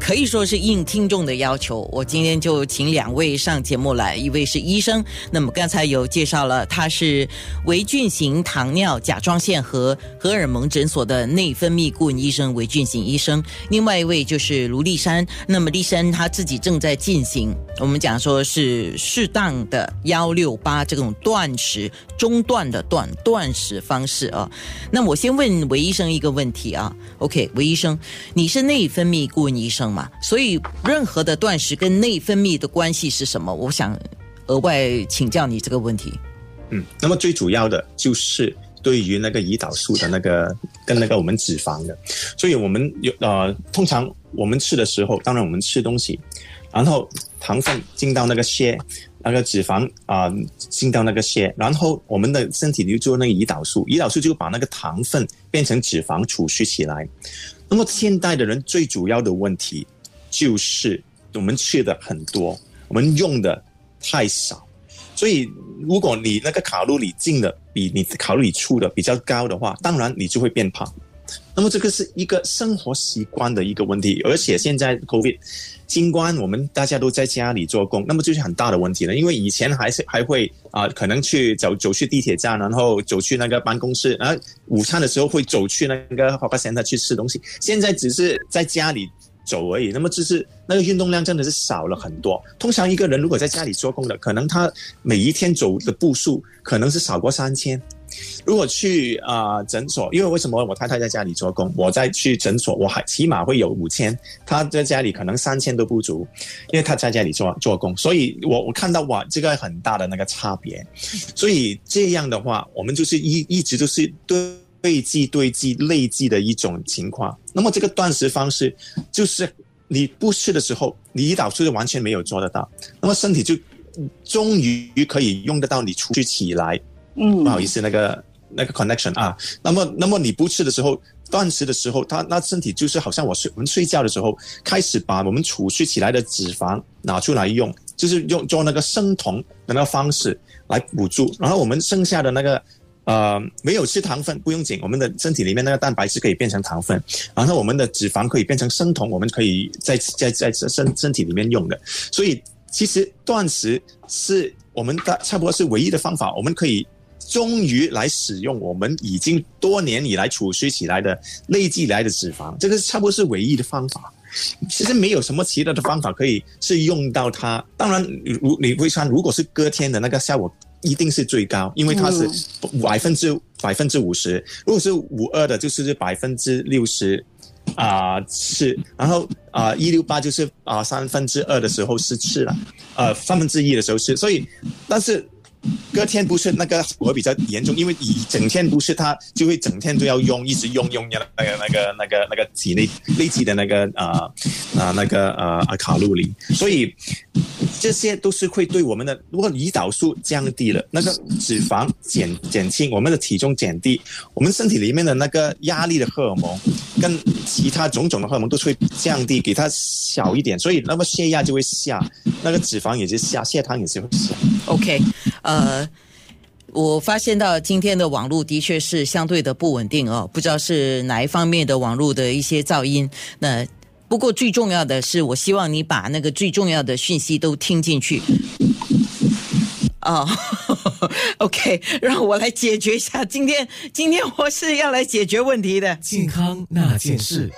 可以说是应听众的要求，我今天就请两位上节目来，一位是医生，那么刚才有介绍了，他是维俊型糖尿甲状腺和荷尔蒙诊所的内分泌顾问医生维俊型医生，另外一位就是卢丽珊，那么丽珊她自己正在进行，我们讲说是适当的幺六八这种断食中断的断断食方式啊，那我先问韦医生一个问题啊，OK，韦医生，你是内分泌顾问医生所以任何的断食跟内分泌的关系是什么？我想额外请教你这个问题。嗯，那么最主要的就是对于那个胰岛素的那个 跟那个我们脂肪的，所以我们有呃，通常我们吃的时候，当然我们吃东西，然后糖分进到那个血，那个脂肪啊进到那个血，然后我们的身体就做那个胰岛素，胰岛素就把那个糖分变成脂肪储蓄起来。那么现代的人最主要的问题就是我们吃的很多，我们用的太少，所以如果你那个卡路里进的比你卡路里出的比较高的话，当然你就会变胖。那么这个是一个生活习惯的一个问题，而且现在 COVID 新冠，我们大家都在家里做工，那么就是很大的问题了。因为以前还是还会啊，可能去走走去地铁站，然后走去那个办公室，然后午餐的时候会走去那个 h o p Center 去吃东西。现在只是在家里走而已，那么就是那个运动量真的是少了很多。通常一个人如果在家里做工的，可能他每一天走的步数可能是少过三千。如果去啊诊所，因为为什么我太太在家里做工，我再去诊所，我还起码会有五千，她在家里可能三千都不足，因为她在家里做做工，所以我我看到哇，这个很大的那个差别，所以这样的话，我们就是一一直都是堆积堆积累积的一种情况。那么这个断食方式，就是你不吃的时候，你胰岛素就完全没有做得到，那么身体就终于可以用得到你出去起来。嗯，不好意思，那个那个 connection 啊，那么那么你不吃的时候，断食的时候，他那身体就是好像我睡我们睡觉的时候，开始把我们储蓄起来的脂肪拿出来用，就是用做那个生酮的那个方式来补助，然后我们剩下的那个呃没有吃糖分不用紧，我们的身体里面那个蛋白质可以变成糖分，然后我们的脂肪可以变成生酮，我们可以在在在身身体里面用的，所以其实断食是我们的差不多是唯一的方法，我们可以。终于来使用我们已经多年以来储蓄起来的累积来的脂肪，这个差不多是唯一的方法。其实没有什么其他的方法可以是用到它。当然，如你会穿，如果是隔天的那个效果一定是最高，因为它是百分之百分之五十。如果是五二的，就是百分之六十啊是，然后啊一六八就是啊三分之二的时候是吃了，呃三分之一的时候是，所以但是。隔天不是那个我比较严重，因为一整天不是他就会整天都要用，一直用用那个那个那个那个那个体内累积的那个啊啊那个啊啊卡路里，所以这些都是会对我们的如果胰岛素降低了，那个脂肪减减轻，我们的体重减低，我们身体里面的那个压力的荷尔蒙跟其他种种的荷尔蒙都会降低，给它小一点，所以那么血压就会下，那个脂肪也是下，血糖也是会下。OK。呃，我发现到今天的网络的确是相对的不稳定哦，不知道是哪一方面的网络的一些噪音。那不过最重要的是，我希望你把那个最重要的讯息都听进去。哦，OK，让我来解决一下。今天，今天我是要来解决问题的。健康那件事。